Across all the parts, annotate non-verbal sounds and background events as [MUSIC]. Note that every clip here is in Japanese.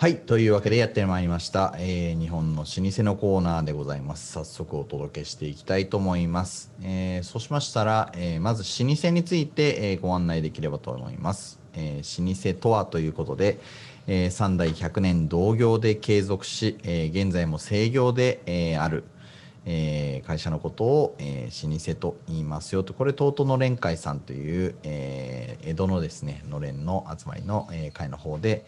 はい、というわけでやってまいりました、えー、日本の老舗のコーナーでございます。早速お届けしていきたいと思います。えー、そうしましたら、えー、まず老舗について、えご案内できればと思います。え老舗とはということで、え3代100年同業で継続し、え現在も制業で、えある、え会社のことを、え老舗と言いますよと、これ、東都の連会さんという、え江戸のですね、のれんの集まりの、え会の方で、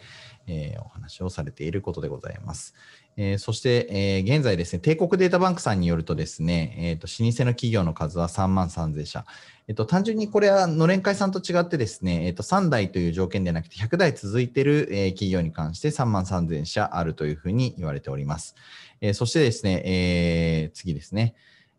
えー、お話をされていることでございます。えー、そして、えー、現在ですね、帝国データバンクさんによるとですね、えーと、老舗の企業の数は3万3000社。えーと、単純にこれはのれん会さんと違ってですね、えーと、3代という条件ではなくて100代続いている、えー、企業に関して3万3000社あるというふうに言われております。えー、そしてですね、えー、次ですね、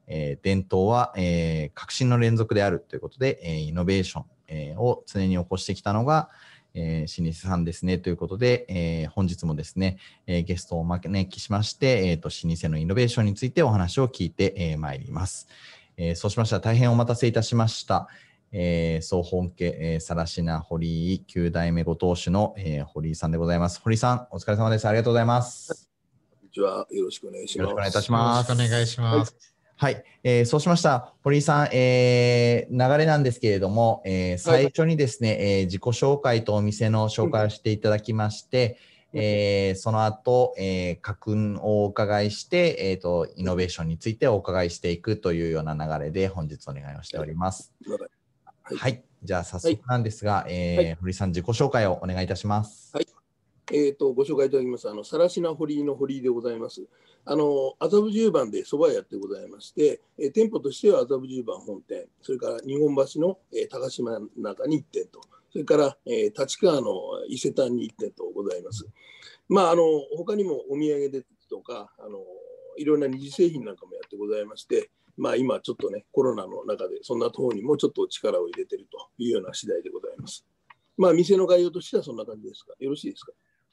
えー、伝統は、えー、革新の連続であるということで、えー、イノベーション、えー、を常に起こしてきたのが、えー、老舗さんですねということで、えー、本日もですね、えー、ゲストをお招きしまして、えーと、老舗のイノベーションについてお話を聞いてま、えー、いります、えー。そうしましたら大変お待たせいたしました。えー、総本家、えー、さらしな堀井9代目ご当主の、えー、堀井さんでございます。堀井さん、お疲れ様です。ありがとうございます。こんにちは。よろしくお願いします。よろしくお願いいたします。よろしくお願いします。はいはい、えー、そうしました。堀井さん、えー、流れなんですけれども、えー、最初にですね、はい、えー、自己紹介とお店の紹介をしていただきまして、うん、えー、その後、えー、家訓をお伺いして、えーと、イノベーションについてお伺いしていくというような流れで本日お願いをしております。はい、はい、じゃあ早速なんですが、はい、えー、堀井さん自己紹介をお願いいたします。はい。えーと、ご紹介いただきます、あの、さらしな堀井の堀井でございます。あの、麻布十番で蕎麦屋ってございまして、えー、店舗としては麻布十番本店、それから日本橋の、えー、高島中に1店と、それから、えー、立川の伊勢丹に1店とございます。まあ、あの、他にもお土産でとか、あの、いろんな二次製品なんかもやってございまして、まあ、今ちょっとね、コロナの中で、そんな方にもちょっと力を入れてるというような次第でございます。まあ、店の概要としてはそんな感じですか？よろしいですか？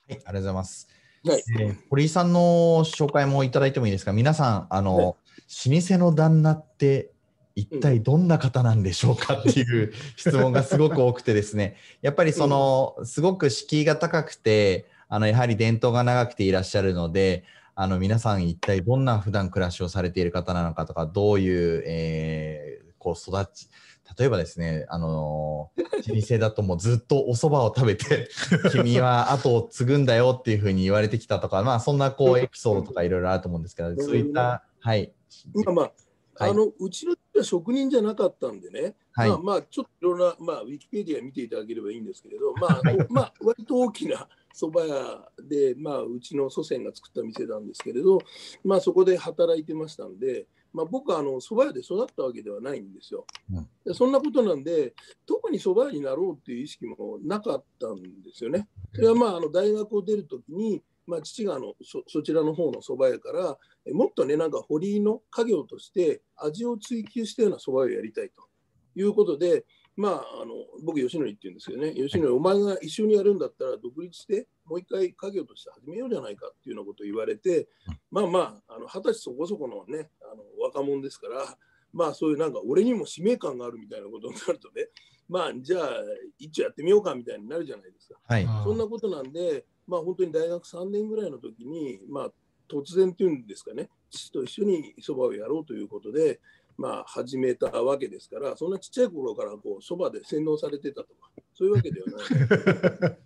はい、ありがとうございます。はい、えー、堀井さんの紹介もいただいてもいいですか？皆さん、あの、はい、老舗の旦那って一体どんな方なんでしょうかっていう [LAUGHS] 質問がすごく多くてですね、やっぱりその、すごく敷居が高くて、あの、やはり伝統が長くていらっしゃるので、あの、皆さん一体どんな普段暮らしをされている方なのかとか、どういう、えー、こう育ち、例えばですね、あのー、老舗だともうずっとお蕎麦を食べて、[LAUGHS] 君は後を継ぐんだよっていうふうに言われてきたとか、まあそんなこうエピソードとかいろいろあると思うんですけど、そういった、はい。まあまあ、はい、あのうちの職人じゃなかったんでね、はい、まあまあちょっといろんな、まあ、ウィキペディア見ていただければいいんですけれど、まあ、はい、まあ割と大きな蕎麦屋で、まあ、うちの祖先が作った店なんですけれど、まあ、そこで働いてましたんで、まあ、僕はあの蕎麦屋で育ったわけではないんですよ。うん、そんなことなんで特に蕎麦屋になろうっていう意識もなかったんですよね。それはまああの大学を出るときに、まあ、父があのそそちらの方の蕎麦屋からもっとねなんか堀井の家業として味を追求したような蕎麦屋をやりたいということで、まあ、あの僕、吉典って言うんですけどね、吉典、お前が一緒にやるんだったら、独立して、もう一回家業として始めようじゃないかっていうようなことを言われて、まあまあ、二十歳そこそこのね、あの若者ですから、まあそういうなんか、俺にも使命感があるみたいなことになるとね、まあ、じゃあ、一応やってみようかみたいになるじゃないですか。はい、そんなことなんで、まあ本当に大学3年ぐらいの時に、まあ突然っていうんですかね、父と一緒にそばをやろうということで、まあ、始めたわけですから、そんなちっちゃい頃からこうそばで洗脳されてたとか、そういうわけではない。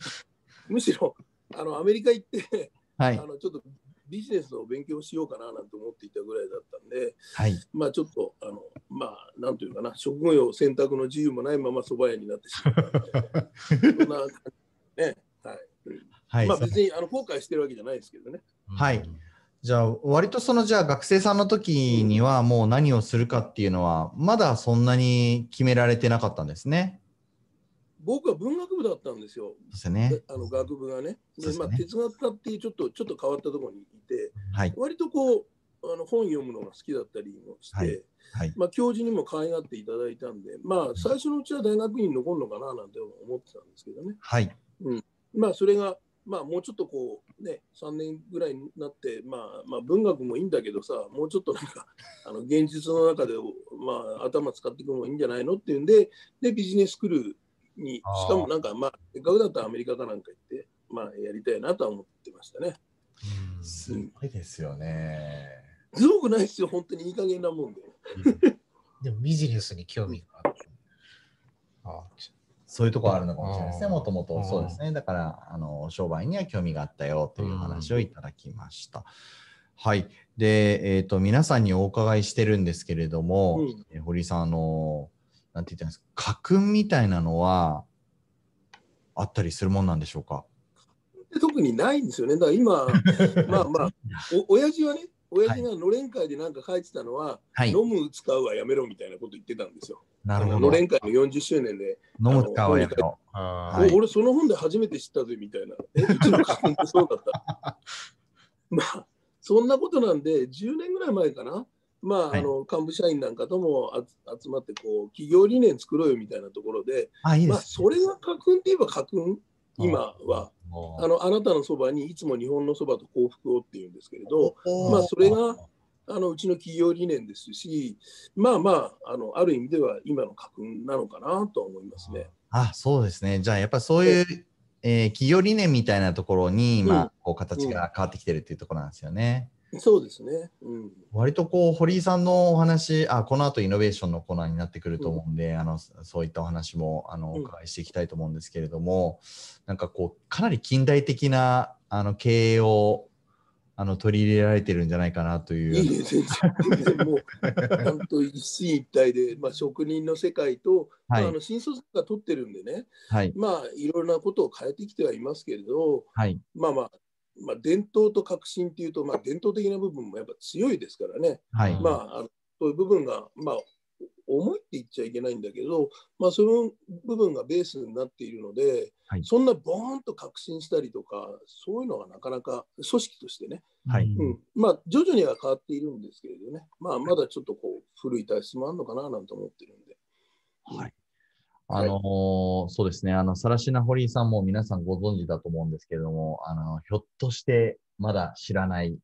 [LAUGHS] むしろあのアメリカ行ってはい、あのちょっとビジネスを勉強しようかななんて思っていたぐらいだったんで、はい、まあちょっとあのまあなんというかな職業選択の自由もないまま蕎麦屋になってしまった [LAUGHS] そんな感じねはい、はい、まあ別にあの後悔してるわけじゃないですけどね。はいじゃあ、割とその、じゃあ学生さんの時にはもう何をするかっていうのは、まだそんなに決められてなかったんですね。僕は文学部だったんですよ。ですね。あの学部がね。で、ね、まあ、哲学科っていうちょっと、ちょっと変わったところにいて、はい、割とこう、あの本読むのが好きだったりもして、はいはい、まあ、教授にも可愛がっていただいたんで、まあ、最初のうちは大学院に残るのかななんて思ってたんですけどね。はい。うん。まあ、それが、まあ、もうちょっとこう、ね、3年ぐらいになって、まあ、まあ、文学もいいんだけどさ、もうちょっとなんか、[LAUGHS] あの現実の中で、まあ、頭使っていくのがいいんじゃないのっていうんで、で、ビジネススクールに、しかもなんか、まあ、せっかくだったらアメリカかなんか行って、まあ、やりたいなとは思ってましたね。すごいですよね。すごくないですよ、本当にいい加減なもんで。でもビジネスに興味がある。あそういうところあるのかもしれないですね、もともとそうですね。だからあの、商売には興味があったよという話をいただきました。はい。で、えっ、ー、と、皆さんにお伺いしてるんですけれども、うん、堀井さん、あの、なんて言ったんですか、家訓みたいなのはあったりするもんなんでしょうか？特にないんですよね。だから今、[LAUGHS] まあまあ、お親父はね、親父がのれん会でなんか書いてたのは、はい、飲む使うはやめろみたいなこと言ってたんですよ。なるほど。のれん会の40周年で。飲む使うはやめろ。はい、俺、その本で初めて知ったぜみたいな。え、うちの家訓ってそうだった。[LAUGHS] まあ、そんなことなんで、10年ぐらい前かな。まあ、はい、あの幹部社員なんかとも集まってこう企業理念作ろうよみたいなところで、あいいまあ、それが家訓って言えば家訓今はあのあなたのそばにいつも日本のそばと幸福をっていうんですけれど、まあ、それがあのうちの企業理念ですし、まあまあ、あのある意味では今の家訓なのかなと思いますね。あそうですね。じゃあ、やっぱりそういう、えー、企業理念みたいなところに今、うん、こう形が変わってきてるっていうところなんですよね。そうですね、うん、割とこう堀井さんのお話あこの後イノベーションのコーナーになってくると思うんで、うん、あのそういったお話もあのお伺いしていきたいと思うんですけれども、うん、なんかこうかなり近代的なあの経営をあの取り入れられてるんじゃないかなという。いい全然。もう本当一進一退で、まあ、職人の世界と、はい、まあ、あの新卒が取ってるんでね、はい、まあいろんなことを変えてきてはいますけれど、はい、まあまあまあ、伝統と革新っていうと、まあ、伝統的な部分もやっぱ強いですからね、はい、まあ、あのそういう部分が、まあ、重いって言っちゃいけないんだけど、まあ、その部分がベースになっているので、はい、そんなボーンと革新したりとか、そういうのがなかなか組織としてね、はい。うん。まあ、徐々には変わっているんですけれどね、まあ、まだちょっとこう古い体質もあるのかななんて思ってるんで。はい。あのーはい、そうですね、あの、さらしな堀井さんも皆さんご存知だと思うんですけれども、あの、ひょっとしてまだ知らない、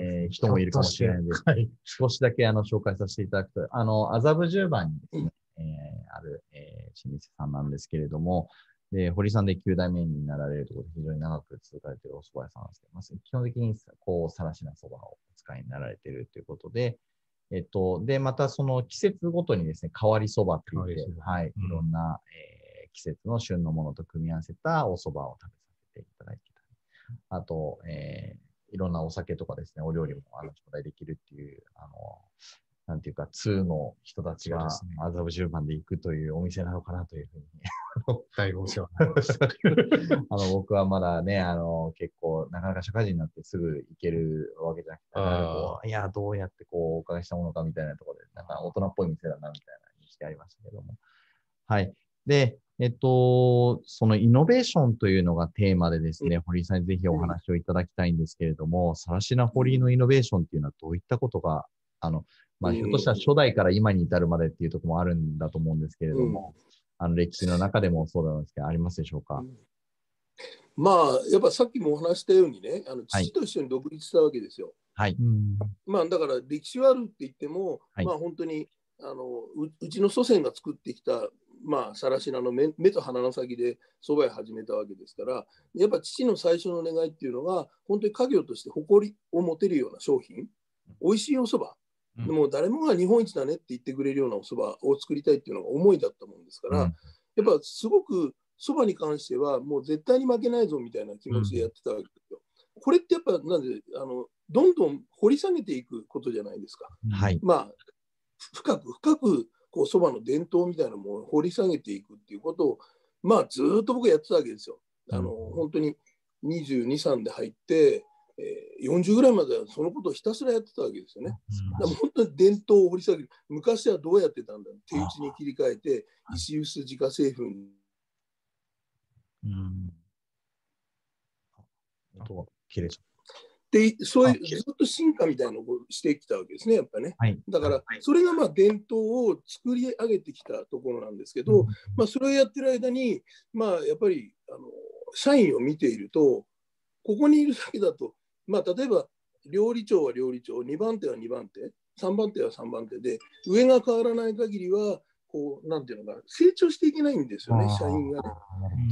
えー、人もいるかもしれないので、はい、少しだけあの紹介させていただくと、あの、麻布十番にですね、うん、えー、ある、えー、老舗さんなんですけれども、で、堀さんで9代目になられるところで非常に長く続かれているお蕎麦屋さんなんですけど、まあ、基本的にこう、さらしな蕎麦をお使いになられているということで、えっと、で、またその季節ごとにですね、変わりそばって言って、はい、いろんな、えー、季節の旬のものと組み合わせたお蕎麦を食べさせていただいてたり、あと、えー、いろんなお酒とかですね、お料理もあの頂戴できるっていう、あの、なんていうか、通の人たちが麻布十番で行くというお店なのかなというふうに。[LAUGHS] 大号世話 [LAUGHS] あの僕はまだね、あの結構、なかなか社会人になってすぐ行けるわけじゃなくて、いや、どうやってこうお伺いしたものかみたいなところで、なんか大人っぽい店だなみたいな認識ありましたけども。はい。で、えっと、そのイノベーションというのがテーマでですね、堀井さんにぜひお話をいただきたいんですけれども、さらしな堀井のイノベーションっていうのはどういったことが、あの、まあ、ひょっとしたら初代から今に至るまでっていうところもあるんだと思うんですけれども、あの歴史の中でもそうなんですけど、ありますでしょうか？まあ、やっぱさっきもお話したようにね、あの父と一緒に独立したわけですよ。はい。まあ、だから歴史はあるって言っても、はい、まあ本当にあのうちの祖先が作ってきた、まあ、さらしなの目目と鼻の先で蕎麦屋始めたわけですから、やっぱ父の最初の願いっていうのが、本当に家業として誇りを持てるような商品、美味しいお蕎麦、でも誰もが日本一だねって言ってくれるようなお蕎麦を作りたいっていうのが思いだったもんですから、うん、やっぱすごく蕎麦に関してはもう絶対に負けないぞみたいな気持ちでやってたわけですよ。うん、これってやっぱなんであのどんどん掘り下げていくことじゃないですか。はい、まあ深く深くこう蕎麦の伝統みたいなものを掘り下げていくっていうことをまあずっと僕やってたわけですよ。あの、うん、本当に22、3で入ってえー、40ぐらいまではそのことをひたすらやってたわけですよね。だから本当に伝統を掘り下げる。昔はどうやってたんだ手打ちに切り替えて、石臼自家製粉に。うん。音が切れちゃう。で、そういうずっと進化みたいなのをしてきたわけですね、やっぱね。はい、だから、それがまあ伝統を作り上げてきたところなんですけど、うん、まあ、それをやってる間に、まあ、やっぱりあの社員を見ていると、ここにいるだけだと、まあ、例えば料理長は料理長、2番手は2番手、3番手は3番手で、上が変わらない限りは、こう、なんていうのか、成長していけないんですよね、社員がね。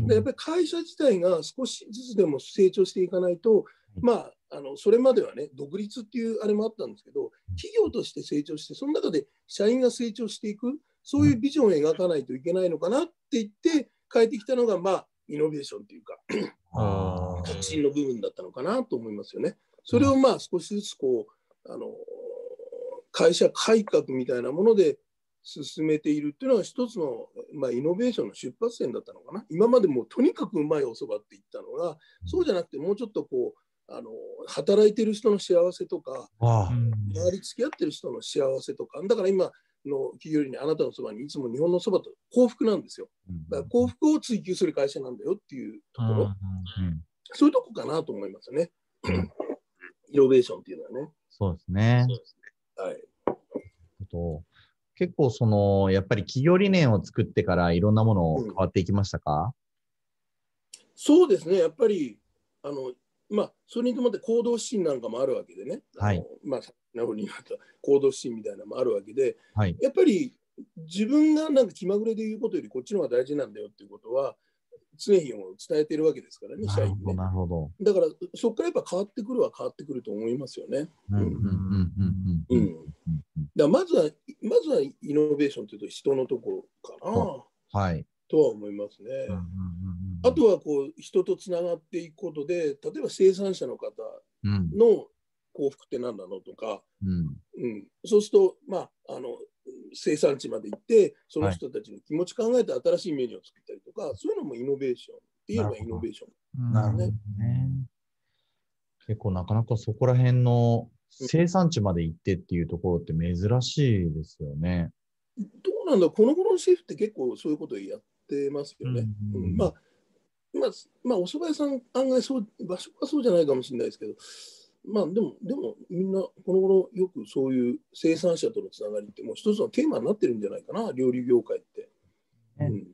でやっぱり会社自体が少しずつでも成長していかないと、まあ、あのそれまではね、独立っていうあれもあったんですけど、企業として成長して、その中で社員が成長していく、そういうビジョンを描かないといけないのかなって言って、変えてきたのが、まあ、イノベーションっていうか、革新の部分だったのかなと思いますよね。それをまあ少しずつこうあの会社改革みたいなもので進めているっていうのは一つの、まあ、イノベーションの出発点だったのかな。今までもとにかくうまいおそばって言ったのが、そうじゃなくてもうちょっとこうあの働いてる人の幸せとか、周り付き合ってる人の幸せとか、だから今の企業にあなたのそばにいつも日本のそばと幸福なんですよ。だから幸福を追求する会社なんだよっていうところ、そういうとこかなと思いますね。[CLEARS THROAT] イノベーションっていうのはね。そうですね。すねはい。と結構その、やっぱり企業理念を作ってからいろんなもの変わっていきましたか、うん、そうですね。やっぱり、あの、まあ、それに伴って行動指針なんかもあるわけでね。はい。まあ、なふうになった行動指針みたいなのもあるわけで、はい、やっぱり自分がなんか気まぐれで言うことよりこっちの方が大事なんだよっていうことは、常日を伝えてるわけですからね、社員ね。なるほど。だから、そこからやっぱ変わってくるは変わってくると思いますよね。うん。だまずは、まずはイノベーションというと人のところかな。はい。とは思いますね。あとはこう人とつながっていくことで、例えば生産者の方の幸福って何なのとか、うん、うん、そうすると、まあ、あの生産地まで行って、その人たちの気持ち考えて新しいメニューを作ったりとか、はい、そういうのもイノベーションっていうのがイノベーションなるほどね。結構なかなかそこら辺の生産地まで行ってっていうところって珍しいですよね。どうなんだ、この頃のシェフって結構そういうことをやってますよね。うん、うん、まあ、まあ、まあ、お蕎麦屋さん案外そう、場所はそうじゃないかもしれないですけど、まあでも、でもみんなこの頃よくそういう生産者とのつながりってもう一つのテーマになってるんじゃないかな、料理業界って。うん、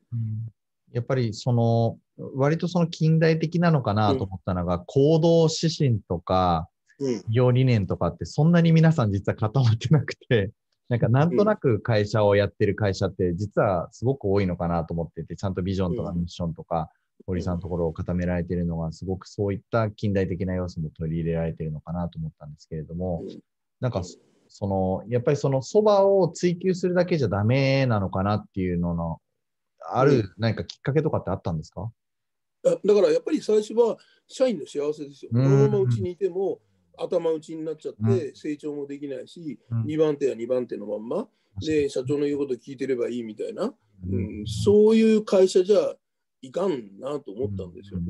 やっぱりその、割とその近代的なのかなと思ったのが、うん、行動指針とか、業理念とかってそんなに皆さん実は固まってなくて、なんかなんとなく会社をやってる会社って実はすごく多いのかなと思ってて、ちゃんとビジョンとかミッションとか、堀さんのところを固められているのが、すごくそういった近代的な要素も取り入れられているのかなと思ったんですけれども、なんか、その、やっぱりそのそばを追求するだけじゃダメなのかなっていうのの、ある何かきっかけとかってあったんですか、だからやっぱり最初は社員の幸せですよ。このままうちにいても頭打ちになっちゃって成長もできないし、うん、2番手は2番手のまんまで社長の言うこと聞いてればいいみたいな、うん、そういう会社じゃいかんなと思ったんですよ。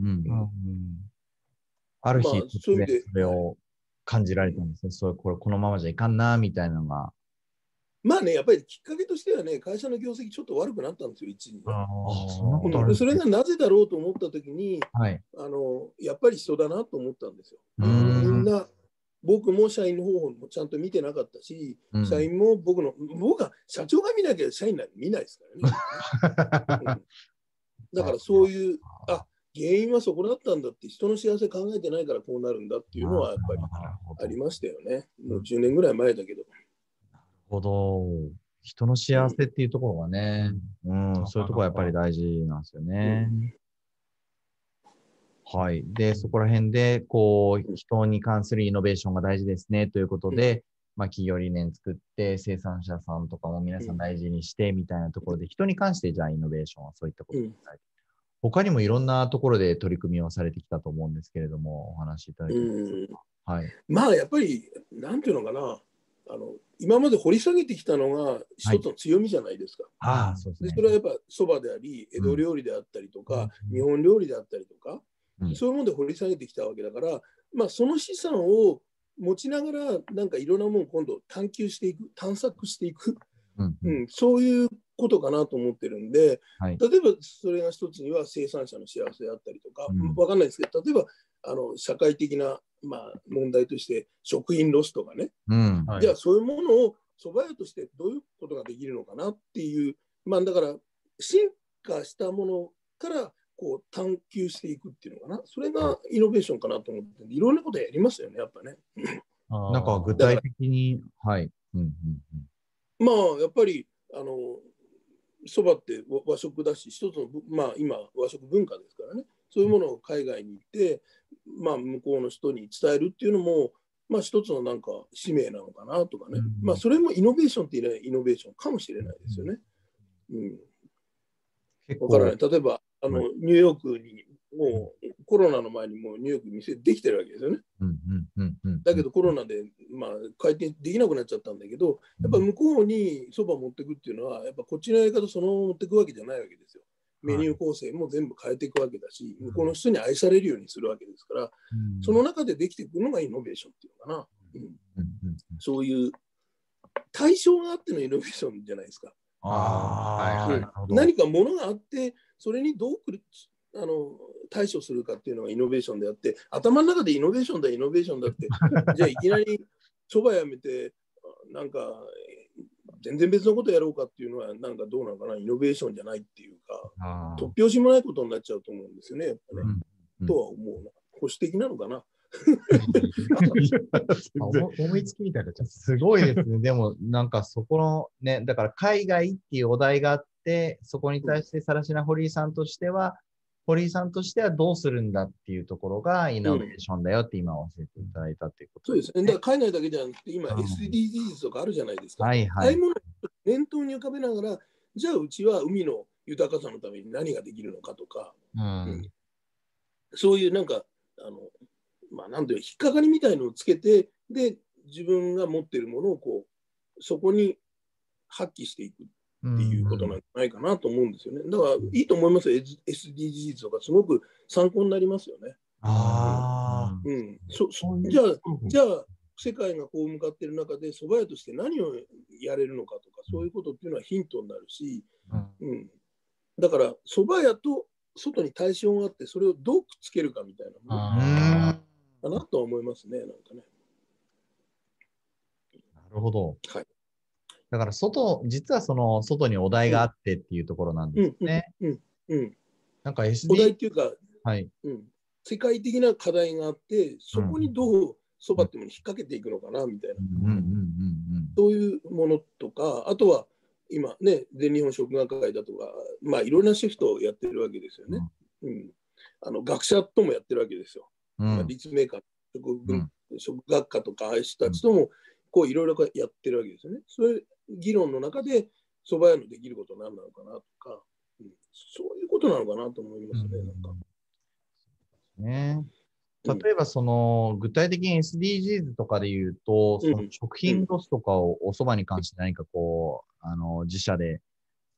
ある日、まあ、そういうそれを感じられたんですね。そうこれこのままじゃいかんなみたいなのが。まあね、やっぱりきっかけとしてはね、会社の業績ちょっと悪くなったんですよ、一時、ね。あそんなことある、それがなぜだろうと思ったときに、はい、あの、やっぱり人だなと思ったんですよ。みんな、僕も社員の方もちゃんと見てなかったし、うん、社員も僕の、僕は社長が見なきゃ社員なんて見ないですからね。うんだからそういう、[LAUGHS] あ原因はそこだったんだって、人の幸せ考えてないからこうなるんだっていうのはやっぱりありましたよね。もう10年ぐらい前だけど。なるほど。人の幸せっていうところがね、うん、うん、そういうところはやっぱり大事なんですよね。うん、はい。で、そこら辺で、こう、人に関するイノベーションが大事ですねということで、まあ、企業理念作って、生産者さんとかも皆さん大事にしてみたいなところで、人に関してじゃあイノベーションはそういったことを伝えて、他にもいろんなところで取り組みをされてきたと思うんですけれども、お話しいただけますか。はい、まあやっぱり、なんていうのかな、あの今まで掘り下げてきたのが一つの強みじゃないですか。はい、あそうですね、でそれはやっぱそばであり、江戸料理であったりとか、うん、日本料理であったりとか、うん、そういうもので掘り下げてきたわけだから、まあ、その資産を持ちながら、なんかいろんなものを今度探求していく、探索していく、うん、うん、そういうことかなと思ってるんで、はい、例えばそれが一つには生産者の幸せであったりとか、うん、分かんないですけど、例えばあの社会的な、まあ、問題として食品ロスとかね、うん。はい、じゃあそういうものを蕎麦屋としてどういうことができるのかなっていう、まあ、だから進化したものからこう探求していくっていうのかな、それがイノベーションかなと思って、いろんなことやりますよね、やっぱね。なんか具体的に、はい。うんうんうん、まあ、やっぱり、あの、そばって和食だし一つのまあ今和食文化ですからねそういうものを海外に行ってまあ向こうの人に伝えるっていうのもまあ一つのなんか使命なのかなとかね、まあそれもイノベーションって言えないイノベーションかもしれないですよね。うん。わからない。例えばあの、ニューヨークにもうコロナの前にもうニューヨーク店できてるわけですよね。だけどコロナで、まあ、開店できなくなっちゃったんだけど、やっぱ向こうにそば持ってくっていうのは、やっぱこっちのやり方そのまま持ってくわけじゃないわけですよ。メニュー構成も全部変えていくわけだし、向こうの人に愛されるようにするわけですから、その中でできていくのがイノベーションっていうのかな。うん、そういう対象があってのイノベーションじゃないですか。あ何かものがあってそれにどうあの対処するかっていうのがイノベーションであって頭の中でイノベーションだイノベーションだって [LAUGHS] じゃあいきなりそばやめてなんか全然別のことやろうかっていうのはなんかどうなのかなイノベーションじゃないっていうか突拍子もないことになっちゃうと思うんですよねやっぱね、うん。うん、とは思うな。保守的なのかな？[LAUGHS] [LAUGHS] 思いつきみたいなすごいですね。でも、なんかそこのね、だから海外っていうお題があって、そこに対してさらしな堀井さんとしては、堀井さんとしてはどうするんだっていうところがイノベーションだよって今教えていただいたっていうことです、ね、そうですね。だから海外だけじゃなくて、今 SDGs とかあるじゃないですか。はいはい。ああいうものを念頭に浮かべながら、じゃあうちは海の豊かさのために何ができるのかとか、うん、うん、そういうなんか、あの、まあ、なんていう引っかかりみたいのをつけて、で、自分が持っているものをこう、そこに発揮していくっていうことなんじゃないかなと思うんですよね。だからいいと思いますよ、SDGs とか、すごく参考になりますよね。ああ。うん。そそじゃあ、じゃあ、世界がこう向かっている中で、蕎麦屋として何をやれるのかとか、そういうことっていうのはヒントになるし、うん。うん、だから、蕎麦屋と外に対象があって、それをどうくっつけるかみたいなものかなと思いますね、なんかね。なるほど。はい。だから外、実はその外にお題があってっていうところなんですね。うん。うん。なんか SD。お題っていうか、はい。うん。世界的な課題があって、そこにどうそばってものに引っ掛けていくのかな、みたいな。うんうんうんうん。そういうものとか、あとは今ね、全日本食学会だとか、まあいろんなシフトをやってるわけですよね。うん。うん、あの学者ともやってるわけですよ。うん、まあ、立命館、食文、うん、食学科とか、ああいう人たちとも、こういろいろやってるわけですよね。それ議論の中で蕎麦屋のできること何なのかなとか、うん、そういうことなのかなと思いますね。なんか。ね。例えばその、具体的に SDGs とかで言うと、その食品ロスとかをお蕎麦に関して何かこう、あの自社で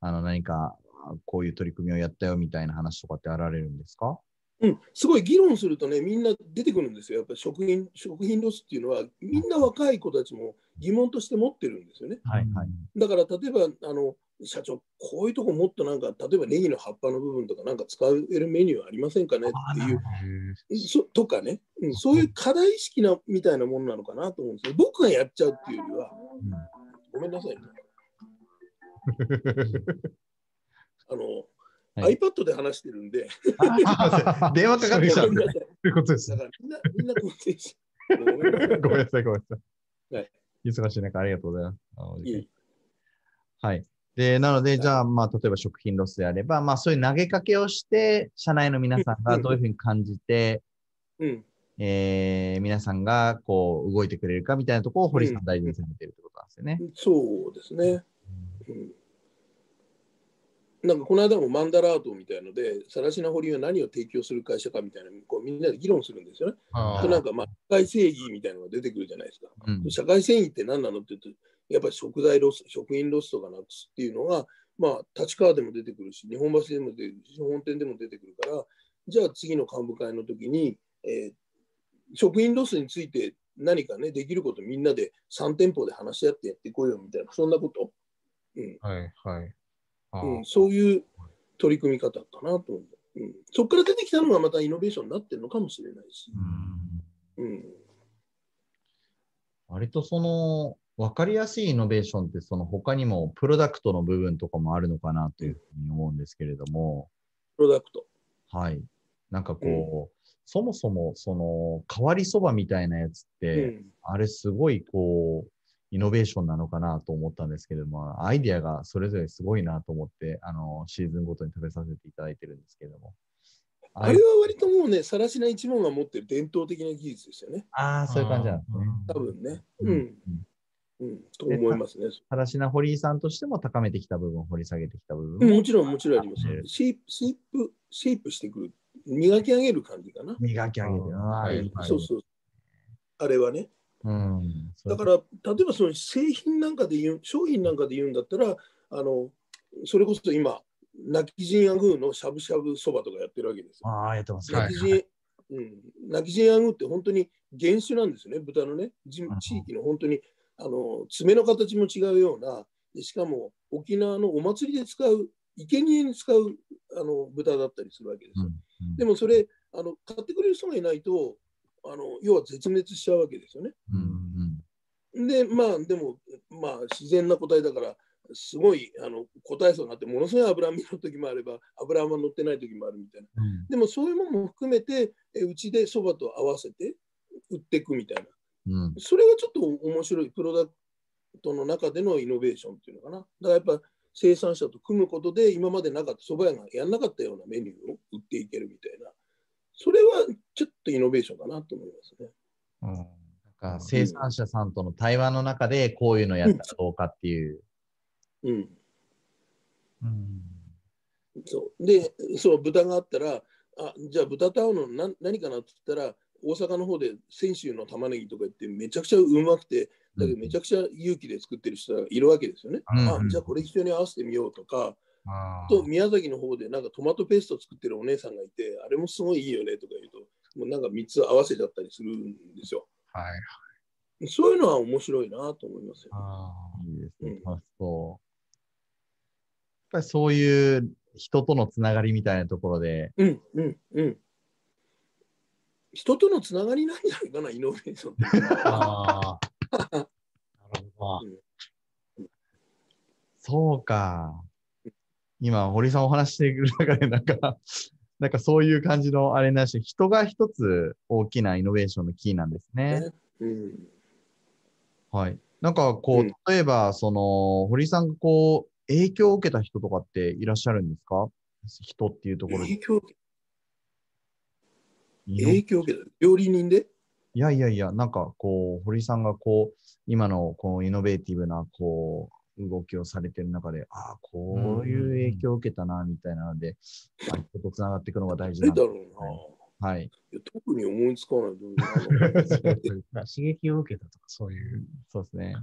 あの何かこういう取り組みをやったよみたいな話とかってあられるんですか？うん、すごい議論するとね、みんな出てくるんですよ。やっぱり食品食品ロスっていうのは、みんな若い子たちも疑問として持ってるんですよね。はいはい、だから、例えばあの、社長、こういうとこもっとなんか、例えばネギの葉っぱの部分とか、なんか使えるメニューありませんかねっていう、そとかね、うん、そういう課題意識なみたいなものなのかなと思うんですよ。僕がやっちゃうっていうよりは、うん、ごめんなさいね。あのはい、iPad で話してるんで。電話かかってきたんで。ということです。だからみんな、みんなこうし。ごめんなさい、ごめんなさい。はい、忙しい中、ありがとうございます。いいはい。で、なので、じゃあ、まあ、例えば食品ロスであれば、まあ、そういう投げかけをして、社内の皆さんがどういうふうに感じて、うん、えー、皆さんがこう動いてくれるかみたいなところを堀さん大事にされてるってことなんですよね。うん、そうですね。うんなんかこの間もマンダラートみたいので、さらしな堀は何を提供する会社かみたいなこうみんなで議論するんですよね。となんか、まあ、社会正義みたいなのが出てくるじゃないですか。うん、社会正義って何なのって言うと、やっぱり食材ロス、食品ロスとかなくすっていうのが、まあ、立川でも出てくるし、日本橋でも出てくるし、本店でも出てくるから、じゃあ次の幹部会の時に、えー、食品ロスについて何かね、できることみんなで3店舗で話し合ってやっていこうよみたいな、そんなこと？うん、はいはい。うん、そういう取り組み方かなと思う、うん。そこから出てきたのがまたイノベーションになってるのかもしれないし。うん、うん、割とその分かりやすいイノベーションってその他にもプロダクトの部分とかもあるのかなというふうに思うんですけれども。プロダクト。はい。なんかこう、うん、そもそもその変わりそばみたいなやつって、うん、あれすごいこう、イノベーションなのかなと思ったんですけども、アイディアがそれぞれすごいなと思って、あのシーズンごとに食べさせていただいてるんですけども。あれは割ともうね、さらしな一門が持ってる伝統的な技術ですよね。ああ、そういう感じなんですね。多分ね。うん。うん、と思いますね。さらしな堀井さんとしても高めてきた部分、掘り下げてきた部分も、もちろん、もちろんあります。シェイプ、シェイプ、シェイプしてくる。磨き上げる感じかな。磨き上げる。はい、そうそう。あれはね。うん、だから、例えばその製品なんかで言う、商品なんかで言うんだったら、あのそれこそ今、泣き人アグーのしゃぶしゃぶそばとかやってるわけですああ、やってます泣き人、はいうん、泣き人アグーって本当に原種なんですよね、豚のね、地域の本当にあの爪の形も違うようなで、しかも沖縄のお祭りで使う、生贄に使うあの豚だったりするわけですよ。うんうん、でもそれあの、買ってくれる人がいないと、あの要は絶滅しちゃうわけですよね。うんうん、で、まあ、でも、まあ、自然な個体だから、すごいあの個体差があって、ものすごい脂身の時もあれば、脂は乗ってない時もあるみたいな。うん、でも、そういうものも含めて、うちでそばと合わせて売っていくみたいな。うん、それがちょっと面白いプロダクトの中でのイノベーションっていうのかな。だからやっぱ生産者と組むことで今までなかった蕎麦屋がやんなかったようなメニューを売っていけるみたいな。それはちょっとイノベーションかなと思いますね。うん、なんか生産者さんとの対話の中でこういうのやったらどうかっていう。うん。うん、そうで、そう豚があったら、あじゃあ豚と合うの何何かなって言ったら、大阪の方で泉州の玉ねぎとか言ってめちゃくちゃうまくて、だけどめちゃくちゃ勇気で作ってる人がいるわけですよね。うん、あじゃあこれ一緒に合わせてみようとか、と宮崎の方でなんかトマトペースト作ってるお姉さんがいて、あれもすごいいいよねとか言うと、もうなんか3つ合わせちゃったりするんですよ。はい、そういうのは面白いなと思いますよ、あいいですね。うん、そう。やっぱりそういう人とのつながりみたいなところで。うんうんうん。人とのつながりなんじゃないかな、イノベーションって。ああ。[LAUGHS] なるほど。うん、そうか。今、堀さんお話している中で、なんか、[LAUGHS] なんかそういう感じのあれなし、人が一つ大きなイノベーションのキーなんですね。うん、はい。なんかこう、例えば、その、堀さんがこう、影響を受けた人とかっていらっしゃるんですか？人っていうところで。影響影響を受け？た料理人で？いやいやいや、なんかこう、堀さんがこう、今のこのイノベーティブなこう、動きをされてる中で、ああ、こういう影響を受けたな、みたいなので、[LAUGHS] あ、人とつながっていくのが大事なんだろうな。はい。い特に思いつかない [LAUGHS] 刺激を受けたとか、そういう。そうですね。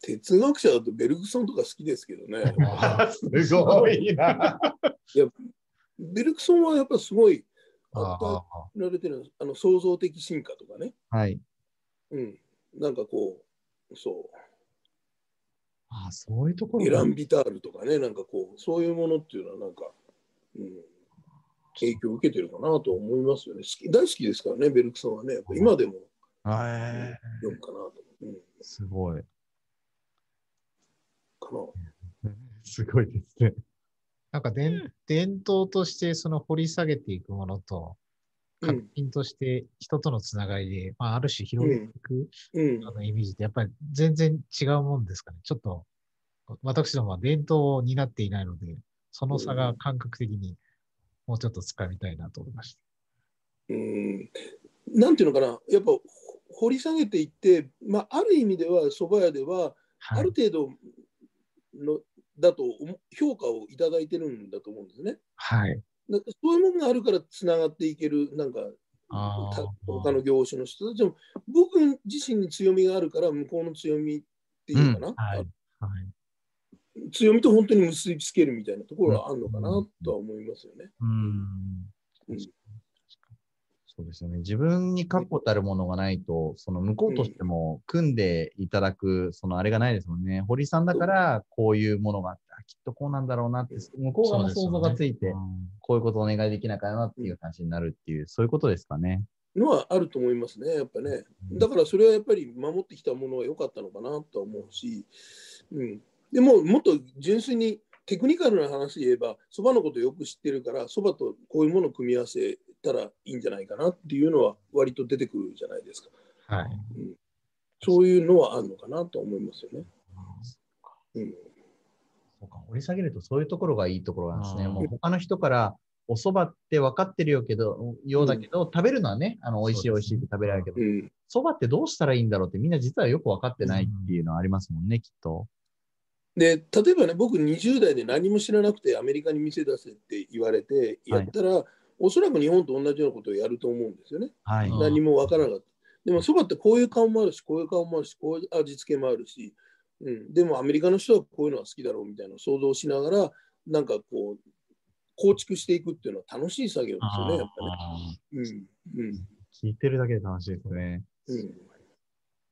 哲学者だとベルグソンとか好きですけどね。[LAUGHS] すごいな。いや、ベルグソンはやっぱすごい、あられてるあの創造的進化とかね。はい。うん。なんかこう、そう。あそういうところエランビタールとかね、なんかこう、そういうものっていうのはなんか、うん、影響を受けてるかなと思いますよね。好き大好きですからね、ベルクさんはね。やっぱ今でも読むかなと、うん。すごい。かな。[LAUGHS] すごいですね。なんか伝伝統としてその掘り下げていくものと、作品として人とのつながりで、まあ、ある種広げていく、うん、あのイメージってやっぱり全然違うもんですかね。ちょっと私どもは伝統を担っていないので、その差が感覚的にもうちょっとつかみたいなと思いました。うん、なんていうのかな、やっぱ掘り下げていって、まあ、ある意味では蕎麦屋では、ある程度の、だと評価をいただいてるんだと思うんですね。はい。なんかそういうものがあるからつながっていける、なんか、他の業種の人たちも、僕自身に強みがあるから、向こうの強みっていうかな、うん。はい。はい、強みと本当に結びつけるみたいなところはあるのかなとは思いますよね。うん、うんそうですよね。自分に確固たるものがないと、その向こうとしても組んでいただく、そのあれがないですもんね。堀さんだからこういうものがあって、きっとこうなんだろうなって、向こう側の想像がついて、こういうことをお願いできないかなっていう感じになるっていう、そういうことですかね。のはあると思いますね、やっぱね。だからそれはやっぱり守ってきたものは良かったのかなと思うし、うん、でももっと純粋にテクニカルな話で言えば、そばのことをよく知ってるから、そばとこういうものを組み合わせたらいいんじゃないかなっていうのは割と出てくるじゃないですか。はい。うん。そういうのはあるのかなと思いますよね。うん、そうか。掘り下げるとそういうところがいいところなんですね。もう他の人からお蕎麦って分かってるよけど、ようだけど、うん、食べるのはね、あの、美味しい美味しいって食べられる。けど、蕎麦ってどうしたらいいんだろうってみんな実はよく分かってないっていうのはありますもんね、きっと。で、例えばね、僕20代で何も知らなくてアメリカに店出せって言われて、やったら、はい、おそらく日本と同じようなことをやると思うんですよね。はい、何も分からなかった。でも、そばってこういう顔もあるし、こういう顔もあるし、こういう味付けもあるし、うん、でもアメリカの人はこういうのが好きだろうみたいな想像しながら、なんかこう、構築していくっていうのは楽しい作業ですよね、やっぱね。うんうん、聞いてるだけで楽しいですね。うん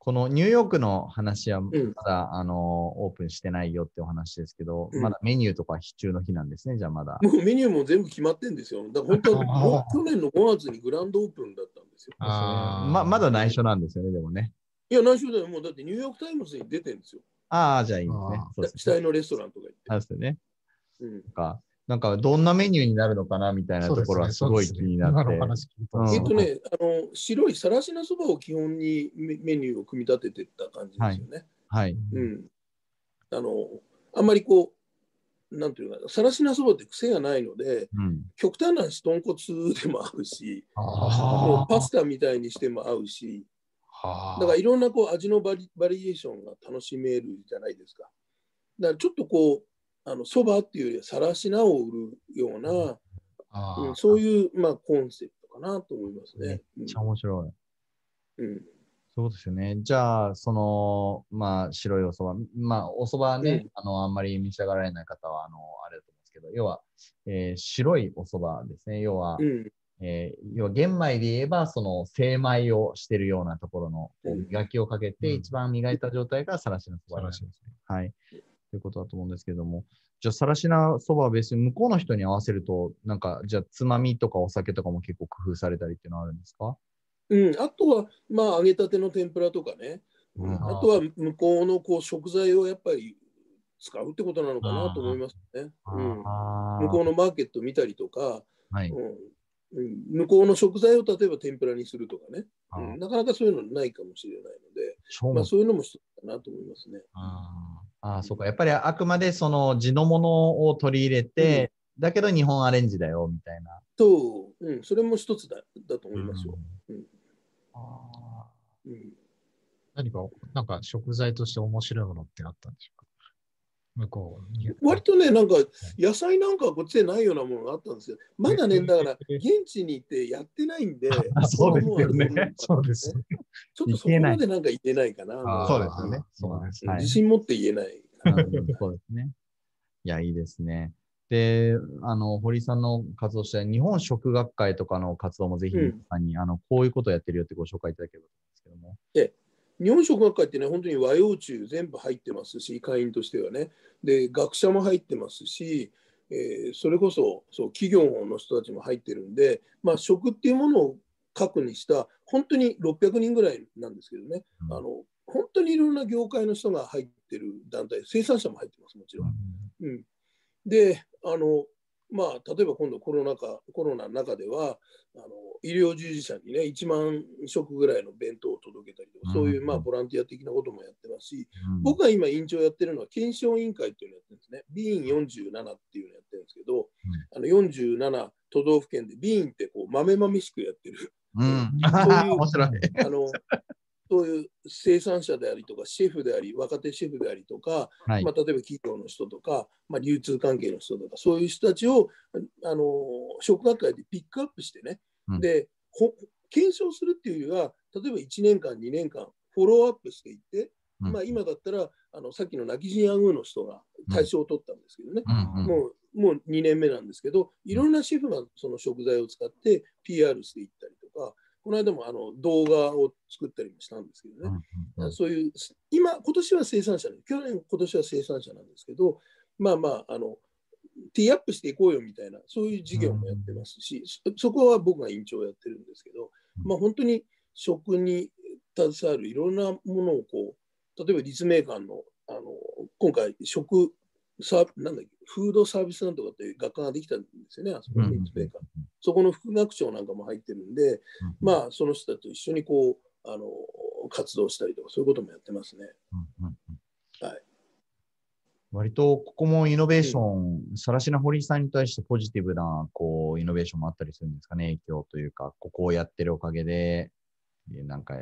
このニューヨークの話はまだ、うん、あのオープンしてないよってお話ですけど、うん、まだメニューとか必中の日なんですね、じゃあまだ。もうメニューも全部決まってんですよ。だから本当は去年の5月にグランドオープンだったんですよ。あままだ内緒なんですよね、でもね。いや、内緒だよ。もうだってニューヨーク・タイムズに出てるんですよ。ああ、じゃあいいですね。死体のレストランとか行って。そうですよね。うん、かなんかどんなメニューになるのかなみたいなところはすごい気になって。えっとね、あの白いさらしなそばを基本にメニューを組み立てていった感じですよね。はい。はい、うん。あの、あんまりこう、なんていうかさらしなそばって癖がないので、うん、極端な話、豚骨でも合うし、もうパスタみたいにしても合うし、だからいろんなこう味のバリバリエーションが楽しめるじゃないですか。だからちょっとこう、あのそばっていうよりはさらしなを売るような、うん、そういう、まあ、コンセプトかなと思いますね。めっちゃ面白い。うん、そうですよね。じゃあ、その、まあ、白いおそば、まあ、おそばね、うん、あの、あんまり召し上がられない方は、あの、あれだと思うんですけど、要は、えー、白いおそばですね。要は、うん、えー、要は玄米で言えば、その精米をしてるようなところの、磨きをかけて、一番磨いた状態がさらしのそばです。はい。ということだと思うんですけども、じゃあ、さらしなそばは別に向こうの人に合わせると、なんか、じゃあ、つまみとかお酒とかも結構工夫されたりっていうのはあるんですか？うん、あとは、まあ、揚げたての天ぷらとかね、うん、あとは向こうのこう食材をやっぱり使うってことなのかなと思いますね。うん、向こうのマーケット見たりとか、はい。うん、向こうの食材を例えば天ぷらにするとかね、うん、なかなかそういうのないかもしれないので、まあ、そういうのも一つかなと思いますね。ああ、そうか。やっぱりあくまでその地のものを取り入れて、うん、だけど日本アレンジだよみたいな。そう、うん、それも一つだだと思いますよ。うん、あうん、何か、なんか食材として面白いものってあったんでしょうか？向こう割とね、なんか野菜なんかこっちでないようなものがあったんですよ。まだね、だから現地に行ってやってないんで、そうですよね。そうです。ちょっとそこまでなんか言えないかな。そうですよね。そうです。自信持って言えない。そうですね。いや、いいですね。で、あの、堀さんの活動して、日本食学会とかの活動もぜひ、うん、あのこういうことをやってるよってご紹介いただければと思うんですけども。日本食学会ってね、本当に和洋中全部入ってますし、会員としてはね。で、学者も入ってますし、えー、それこそそう企業の人たちも入ってるんで、まあ、食っていうものを核にした本当に600人ぐらいなんですけどね、うん、あの本当にいろんな業界の人が入ってる団体生産者も入ってますもちろん。うん、であのまあ、例えば今度コロナ禍コロナの中ではあの医療従事者にね1万食ぐらいの弁当を届けたりとか、そういうまあボランティア的なこともやってますし、うん、僕が今委員長やってるのは検証委員会っていうのをやってるんですね。ビーン47っていうのをやってるんですけど、うん、あの47都道府県でビーンってこう豆まみしくやってる。うん、[LAUGHS] そういう [LAUGHS] あのそういう生産者でありとか、シェフであり、若手シェフでありとか、はい、まあ、例えば企業の人とか、まあ、流通関係の人とか、そういう人たちをあの食学会でピックアップしてね、うん、で検証するっていうよりは、例えば1年間、2年間、フォローアップしていって、うん、まあ、今だったらあのさっきの泣き人アグーの人が対象を取ったんですけどね、うんうん、もうもう2年目なんですけど、いろんなシェフがその食材を使って PR していったりとか、この間もあの動画を作ったりもしたんですけどね、うんうん、そういう、今、今年は生産者去年、今年は生産者なんですけど、まあまあ、あの、ティーアップしていこうよみたいな、そういう事業もやってますし、うん、そこは僕が委員長をやってるんですけど、まあ本当に食に携わるいろんなものをこう、例えば立命館の、あの、今回食サなんだっけフードサービスなんとかって学科ができたんですよね、あそこの立命館、うん、そこの副学長なんかも入ってるんで、うん、まあ、その人たちと一緒にこう、あの活動したりとか、そういうこともやってますね。うんうんうん。はい。割とここもイノベーション、さらしな堀井さんに対してポジティブなこうイノベーションもあったりするんですかね、影響というか、ここをやってるおかげで、えなんか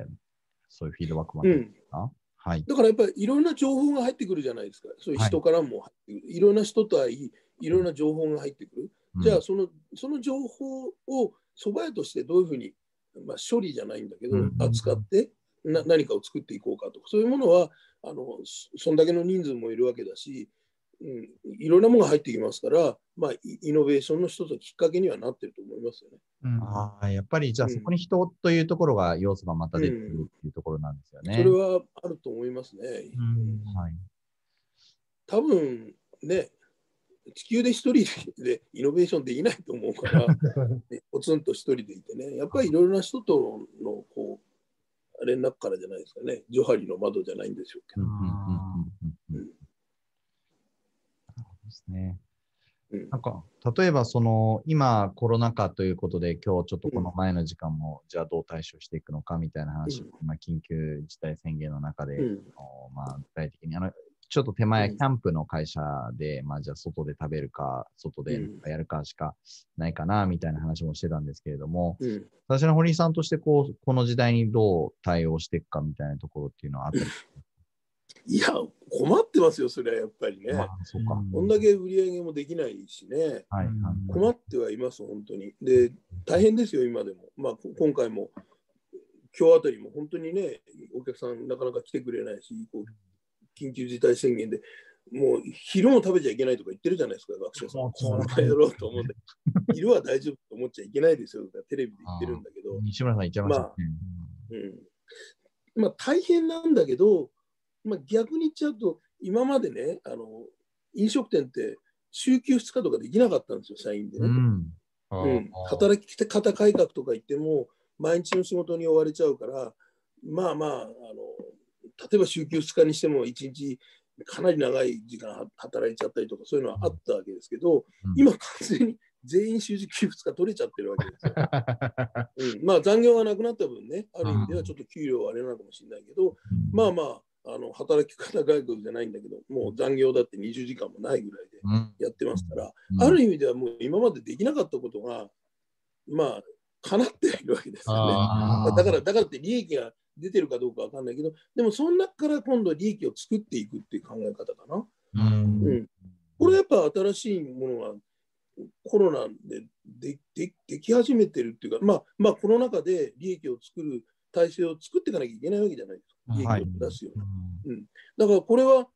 そういうフィードバックもあったりですか、はい。だからやっぱりいろんな情報が入ってくるじゃないですか。そういう人からも入ってくる。い、ろんな人とはいいろんな情報が入ってくる。じゃあそのその情報を蕎麦屋としてどういうふうに、まあ、処理じいんだけど、うん扱ってな何かを作っていこうかとかそういうものはあのそそんだけの人数もいるわけだし、うん、いろんなものが入ってきますから、まあ、イイノベーションの一つのきっかけにはなってると思いますよね。うんああ、やっぱりじゃあうんそこに人というところが要素がまた出てくるっていうところなんですよね。それはあると思いますね。うんはい。多分ね地球で一人でイノベーションできないと思うから、[LAUGHS] ねポツンと一人でいてね、やっぱりいろいろな人とのこう連絡からじゃないですかね、ジョハリの窓じゃないんでしょうけど。うんうんうんうんうんうんなるほどですね。うん。なんか、例えばその、今コロナ禍ということで、今日ちょっとこの前の時間も、じゃあどう対処していくのかみたいな話を、うん。今、緊急事態宣言の中で、うん。まあ、具体的に、あの、ちょっと手前、うん。キャンプの会社で、まあ、じゃあ外で食べるか、外でやるかしかないかな、みたいな話もしてたんですけれども、うん。私の堀井さんとして、こう、この時代にどう対応していくかみたいなところっていうのはあったりしいや、困ってますよ、それはやっぱりね。そうか。うんこんだけ売り上げもできないしね、はい、はい。困ってはいます、本当に。で、大変ですよ、今でも。まあ、こ今回も、今日あたりも本当にね、お客さんなかなか来てくれないし、こう緊急事態宣言で、もう昼も食べちゃいけないとか言ってるじゃないですか、学生さん。そんなやろうと思うんで、昼は大丈夫と思っちゃいけないですよ、テレビで言ってるんだけど、西村さん言っちゃいましたね。うん、まあ大変なんだけど、まあ、逆に言っちゃうと、今までね、あの飲食店って週休2日とかできなかったんですよ、社員でね。うん。うん、働き方改革とか言っても、毎日の仕事に追われちゃうから、まあまあ、あの例えば週休2日にしても、1日かなり長い時間は働いちゃったりとか、そういうのはあったわけですけど、うん今、完全に全員週休2日取れちゃってるわけですよ。[LAUGHS] うん、まあ残業がなくなった分ね、ある意味ではちょっと給料はあれなのかもしれないけど、まあまあ、あの働き方改革じゃないんだけど、もう残業だって20時間もないぐらいでうんやってますから、うんある意味ではもう今までできなかったことが、まあ、叶っているわけですよね。だから、だからって利益が出てるかどうかわかんないけど、でもその中から今度は利益を作っていくっていう考え方かな。うんうん、これやっぱ新しいものがコロナででででき始めてるっていうか、まあ、まあ、この中で利益を作る体制を作っていかなきゃいけないわけじゃないですか。利益はいを出すような。だからこれは、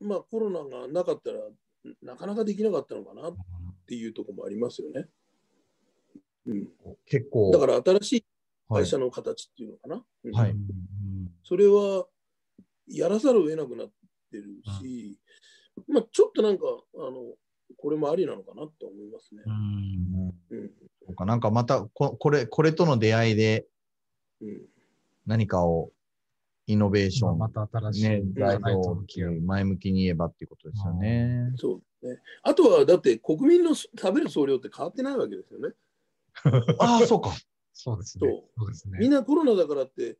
まあ、コロナがなかったらなかなかできなかったのかなっていうところもありますよね。うん、結構。だから新しいはい会社の形っていうのかな。うんはいそれはやらざるを得なくなってるし、まあ、ちょっとなんかあのこれもありなのかなと思いますね。うんそうかなんかまたここれ、これとの出会いでうん何かをイノベーション、また新しいね、を。前向きに言えばっていうことですよね。そうですね。あとはだって国民の食べる総量って変わってないわけですよね。[LAUGHS] ああ、そうか。そうですね。そうですね。みんなコロナだからって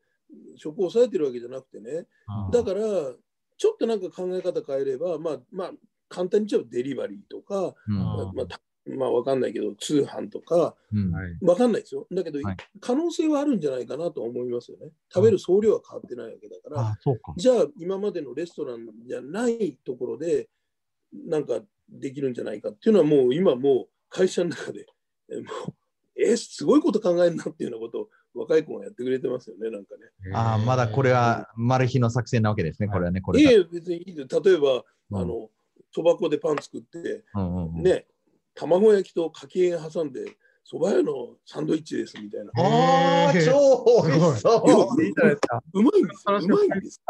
食を抑えてるわけじゃなくてね。だからちょっとなんか考え方変えれば、まあまあ簡単に言っちゃうデリバリーとか、うんまあたまあわかんないけど通販とかうんはい。わかんないですよ。だけど、はい可能性はあるんじゃないかなと思いますよね。食べる総量は変わってないわけだから。じゃあ今までのレストランじゃないところでなんかできるんじゃないかっていうのはもう今もう会社の中でえもうえすごいこと考えるなっていうようなことを若い子がやってくれてますよねなんかね。ああ、まだこれはマル秘の作戦なわけですね、これはね、これが。いえ別にいいです例えば、うんあのそば粉でパン作ってうんうんうんね卵焼きとかき揚げ挟んでそば屋のサンドイッチですみたいな。ああ、超美味しそう。いいじゃないですか。うまいんですよ。うまいんです。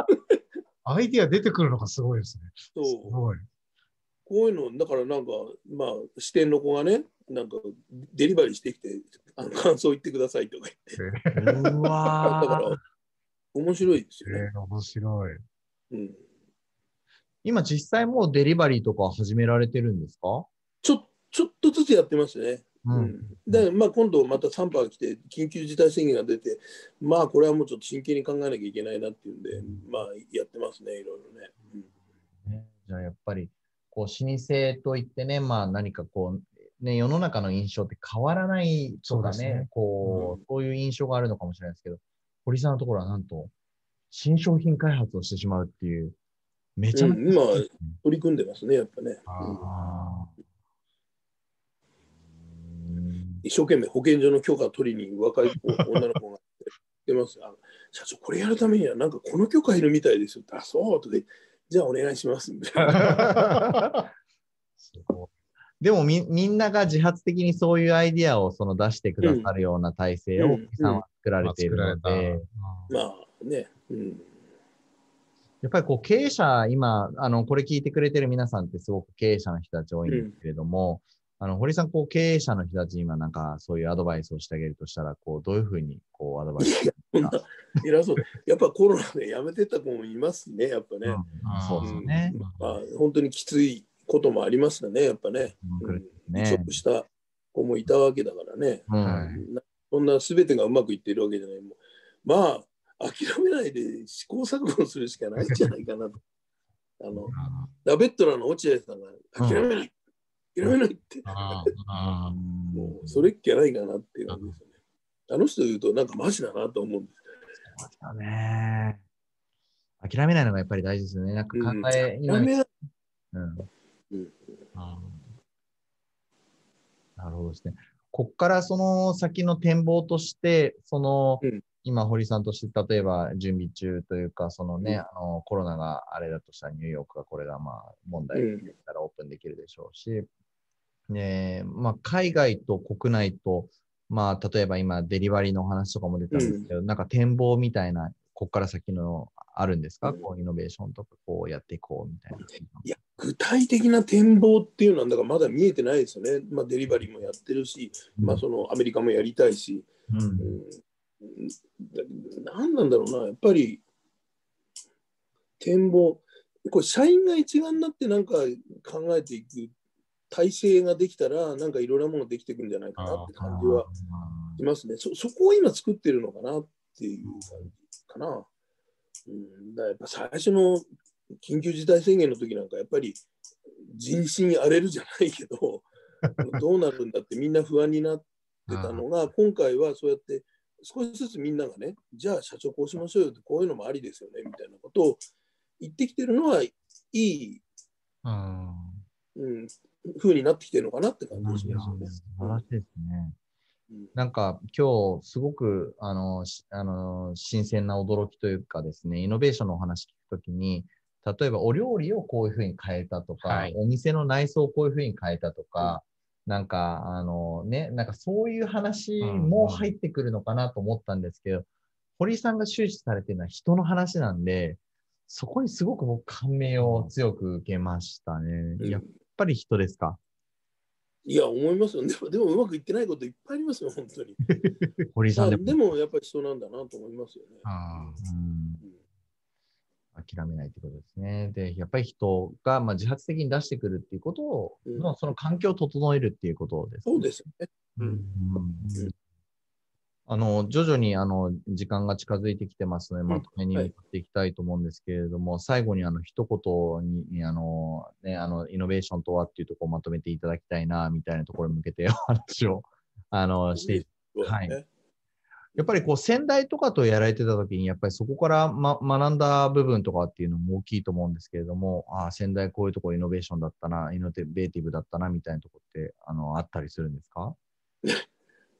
アイディア出てくるのがすごいですね。すそうごい。こういうの、だからなんか、まあ、支店の子がね、なんか、デリバリーしてきて、あの感想言ってくださいとか言って、うだから、面白いですよね。えー、面白い。うん、今実際もうデリバリーとか始められてるんですか？ちょちょっとずつやってますね。うん、で、まあ、今度また3波が来て、緊急事態宣言が出て、まあ、これはもうちょっと真剣に考えなきゃいけないなっていうんで、まあ、やってますね、いろいろね。うん、ねじゃあ、やっぱり、こう、老舗といってね、まあ、何かこう、ね、世の中の印象って変わらないとかね、ね。こう、うん、そういう印象があるのかもしれないですけど、堀さんのところはなんと、新商品開発をしてしまうっていう、めちゃめちゃ、うん、今、取り組んでますね、やっぱね。あ一生懸命保健所の許可を取りに若い子女の子が。出ますあ社長これやるためにはなんかこの許可いるみたいですよあそうとでじゃあお願いしますみたいな。でもみみんなが自発的にそういうアイディアをその出してくださるような体制をさんは作られているので、まあね、うん、やっぱりこう経営者、今、あのこれ聞いてくれてる皆さんってすごく経営者の人たち多いんですけれども、あの、堀さん、こう、経営者の人たちに今、なんか、そういうアドバイスをしてあげるとしたら、こう、どういうふうに、こう、アドバイス [LAUGHS] 偉そう。やっぱコロナで辞めてた子もいますね、やっぱね。うん、そうですね、うん、まあ。本当にきついこともありますね、やっぱね。うん、ね離職した子もいたわけだからね。うん、そんな全てがうまくいっているわけじゃない。まあ、諦めないで試行錯誤するしかないんじゃないかなと。あの、ラベットラの落合さんが諦めない。いらないって。もうそれっきゃないかなっていう感じですよね。あの人言うとなんかマジだなと思うんです。そうだね。諦めないのがやっぱり大事ですよね。なんか考え、うん、諦めない。うん。うん、なるほどですね。こっからその先の展望として、その、うん、今、堀さんとして、例えば準備中というか、そのね、うん、あのコロナがあれだとしたらニューヨークがこれがまあ問題できたらオープンできるでしょうし、ねまあ、海外と国内と、まあ、例えば今、デリバリーの話とかも出たんですけど、うん、なんか展望みたいな、ここから先のあるんですか、うん、こうイノベーションとかこうやっていこうみたいな。いや、具体的な展望っていうのは、だからまだ見えてないですよね。まあ、デリバリーもやってるし、うん、まあ、そのアメリカもやりたいし、うん、何なんだろうな、やっぱり展望、これ社員が一丸になってなんか考えていく体制ができたら、なんかいろんなものできていくんじゃないかなって感じはしますね。そそこを今作ってるのかなっていう感じかな。うん、だやっぱ最初の緊急事態宣言の時なんかやっぱり人心荒れるじゃないけど、[LAUGHS] どうなるんだってみんな不安になってたのが、今回はそうやって少しずつみんながね、じゃあ社長こうしましょうよって、こういうのもありですよねみたいなことを言ってきてるのはいい、うん、ふうになってきてるのかなって感じしますね。素晴らしいですね。なんか今日すごくあのあの新鮮な驚きというかですね、イノベーションのお話聞くときに、例えばお料理をこういうふうに変えたとか、はい、お店の内装をこういうふうに変えたとか、うん、なんかあのね、なんかそういう話も入ってくるのかなと思ったんですけど、うん、堀さんが終始されてるのは人の話なんで、そこにすごく僕感銘を強く受けましたね。うん、やっぱり人ですか？いや、思いますよ。でも、でもうまくいってないこといっぱいありますよ、本当に。[LAUGHS] 堀さんでも。でも、やっぱり人なんだなと思いますよね。あうん、諦めないってことですね。で、やっぱり人が、まあ、自発的に出してくるっていうことを、うん、その環境を整えるっていうことです、ね、そうですよね。うん、うんあの、徐々にあの、時間が近づいてきてますので、まとめに向かっていきたいと思うんですけれども、はい、最後にあの、一言に、あの、ね、あの、イノベーションとはっていうところをまとめていただきたいな、みたいなところに向けてお [LAUGHS] 話を、あの、して、はい。やっぱりこう、先代とかとやられてた時に、やっぱりそこから、ま、学んだ部分とかっていうのも大きいと思うんですけれども、ああ、先代こういうとこイノベーションだったな、イノベーティブだったな、みたいなとこって、あの、あったりするんですか？[LAUGHS]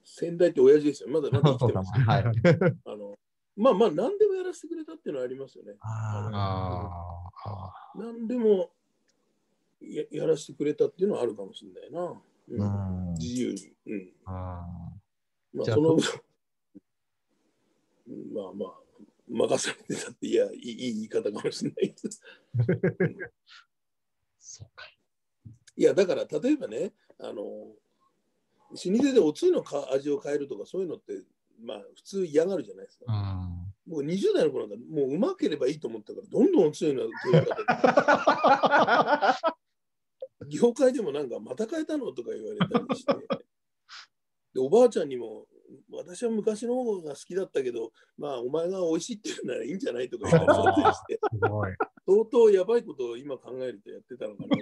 先代って親父ですよ。まだまだ生きてます、はい、[LAUGHS] あのまあまあ、何でもやらせてくれたっていうのはありますよね。あ何でもややらせてくれたっていうのはあるかもしれないな。うん、自由に。うん、あまあ、その分、まあまあ、任されてたって、いや、いい言い方かもしれないけど。[LAUGHS] そうか。いや、だから、例えばね、あの、老舗でおつゆのか味を変えるとかそういうのってまあ普通嫌がるじゃないですか。僕20代の頃なんかもううまければいいと思ったからどんどんおつゆの取り方業界でもなんかまた変えたのとか言われたりしてでおばあちゃんにも私は昔の方が好きだったけど、まあ、お前が美味しいって言うならいいんじゃないとか言ったりして、相当やばいことを今考えるとやってたのかな。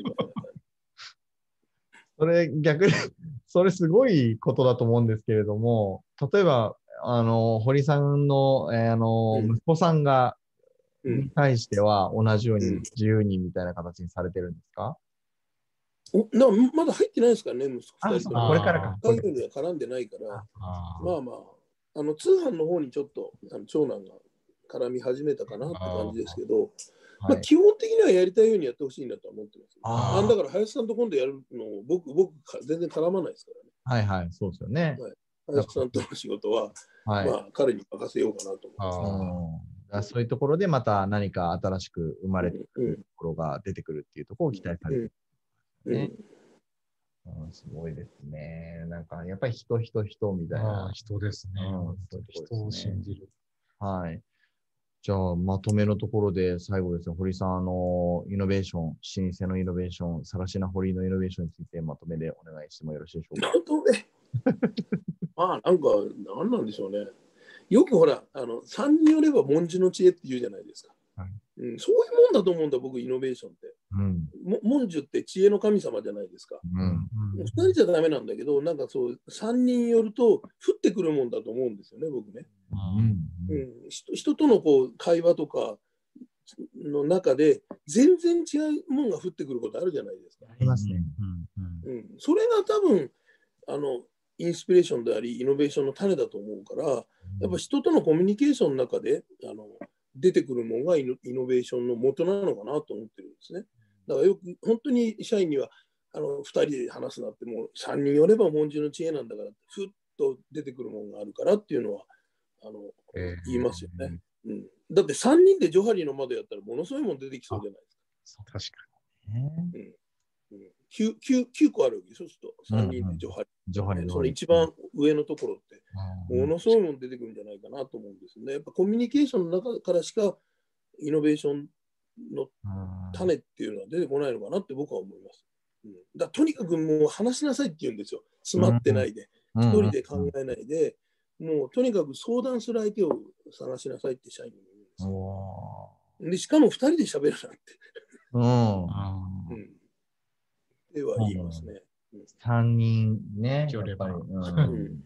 それ逆に、[LAUGHS] それすごいことだと思うんですけれども、例えば、あの、堀さんの、えー、あの、うん、息子さんが、に対しては同じように自由にみたいな形にされてるんですか、おなまだ入ってないですからね、息子2人と。これからか。海外には絡んでないから、あまあまあ、あの通販の方にちょっとあの長男が絡み始めたかなって感じですけど、まあ、基本的にはやりたいようにやってほしいなと思ってます、ああだから林さんと今度やるのを僕、僕、全然絡まないですからね。はいはい、そうですよね。はい、林さんとの仕事は、はい、まあ、彼に任せようかなと思います。そういうところでまた何か新しく生まれてくるところが出てくるっていうところを期待されてる、ね。うん、すごいですね。なんか、やっぱり人、人、人みたいな。人ですね。うん、人を信じる。はい。じゃあ、まとめのところで最後ですね、堀さん、あの、イノベーション、老舗のイノベーション、さらしな堀のイノベーションについてまとめでお願いしてもよろしいでしょうか？まとめまあ、なんか、なんなんでしょうね。よくほら、あの、3によれば文字の知恵って言うじゃないですか。はい、うん、そういうもんだと思うんだ、僕、イノベーションって。うん、文殊って知恵の神様じゃないですか。うん、2人じゃダメなんだけど、なんかそう、3人よると、降ってくるもんだと思うんですよね、僕ね。うんうん、人とのこう会話とかの中で、全然違うもんが降ってくることあるじゃないですか。ありますね。うん、それが多分あのインスピレーションであり、イノベーションの種だと思うから、やっぱ人とのコミュニケーションの中で、あの出てくるものがイノベーションの元なのかなと思ってるんですね。だからよく本当に社員にはあの2人で話すなってもう3人よれば文字の知恵なんだからふっと出てくるものがあるからっていうのはあの、えー、言いますよね、うん。だって3人でジョハリの窓やったらものすごいもん出てきそうじゃないですか。確かに、ね。うん、9, 9, 9個あるわけそうすると3人でジョハリ。ジョハリその一番上のところって、ものすごいもん出てくるんじゃないかなと思うんですね。やっぱコミュニケーションの中からしかイノベーションの種っていうのは出てこないのかなって僕は思います。うん、だとにかくもう話しなさいって言うんですよ。詰まってないで。一、人で考えないで、もうとにかく相談する相手を探しなさいって社員に言うんですでしかも二人で喋るなんて。うん。うん、では言いますね。三人ね。やっぱり、うん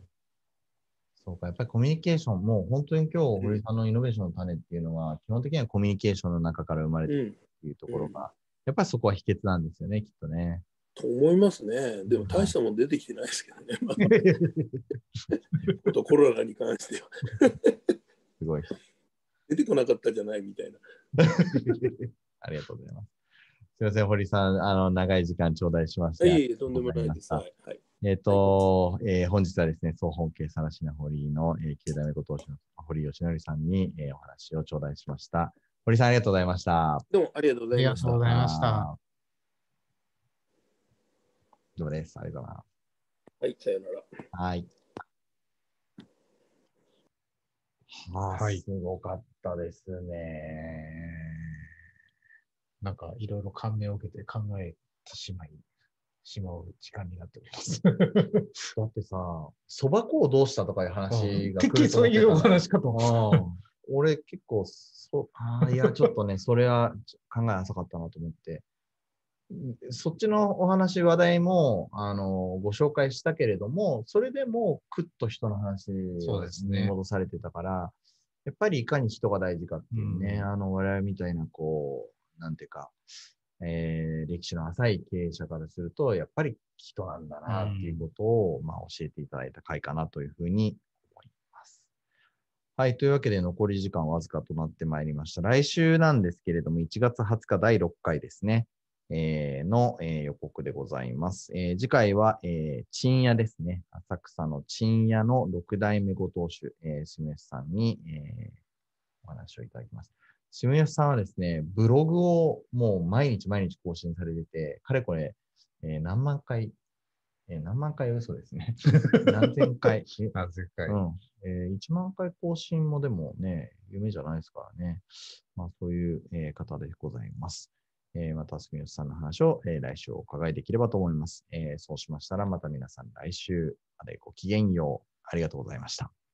そうか、やっぱりコミュニケーション、もう本当に今日、堀さんのイノベーションの種っていうのは、基本的にはコミュニケーションの中から生まれてるっていうところが、やっぱりそこは秘訣なんですよね、きっとね。と思いますね。でも大したもん出てきてないですけどね。まあ、[LAUGHS] コロナに関しては。すごい。出てこなかったじゃないみたいな。[LAUGHS] ありがとうございます。すみません、堀さん、あの長い時間頂戴しました。いえいえ、とんでもないです。はい、はいえっ、ー、と、はい、えー、本日はですね、総本家さらしな堀の、えー、9代目ご当主の堀義則さんに、えー、お話を頂戴しました。堀さん、ありがとうございました。どうもありがとうございました。ありがとうございました。どうもです。ありがとうございます。はい、さよなら。はい。はあ、はい、すごかったですね。なんかいろいろ感銘を受けて考えてしまい、しまう時間になっております。[LAUGHS] だってさ、そば粉をどうしたとかいう話が来るそういうお話かと。俺結構そ、あいや、ちょっとね、それは考え浅かったなと思って。そっちのお話、話題も、あの、ご紹介したけれども、それでも、くっと人の話に戻されてたから、ね、やっぱりいかに人が大事かっていうね、うん、あの、我々みたいな、こう、なんていうか、えー、歴史の浅い経営者からすると、やっぱり人なんだなっていうことを、うん、まあ、教えていただいた回かなというふうに思います。はい。というわけで、残り時間わずかとなってまいりました。来週なんですけれども、1月20日第6回ですね。えー、の、えー、予告でございます。えー、次回は、えー、鎮屋ですね。浅草の鎮屋の6代目ご当主、えー、住吉さんに、えー、お話をいただきます。下吉さんはですね、ブログをもう毎日毎日更新されてて、かれこれ、えー、何万回、えー、何万回嘘ですね。[LAUGHS] 何千回。[LAUGHS] 何千回。うん。えー、1万回更新もでもね、夢じゃないですからね。まあそういう、えー、方でございます。えー、また、住吉さんの話を、えー、来週お伺いできればと思います。えー、そうしましたら、また皆さん来週までごきげんよう。ありがとうございました。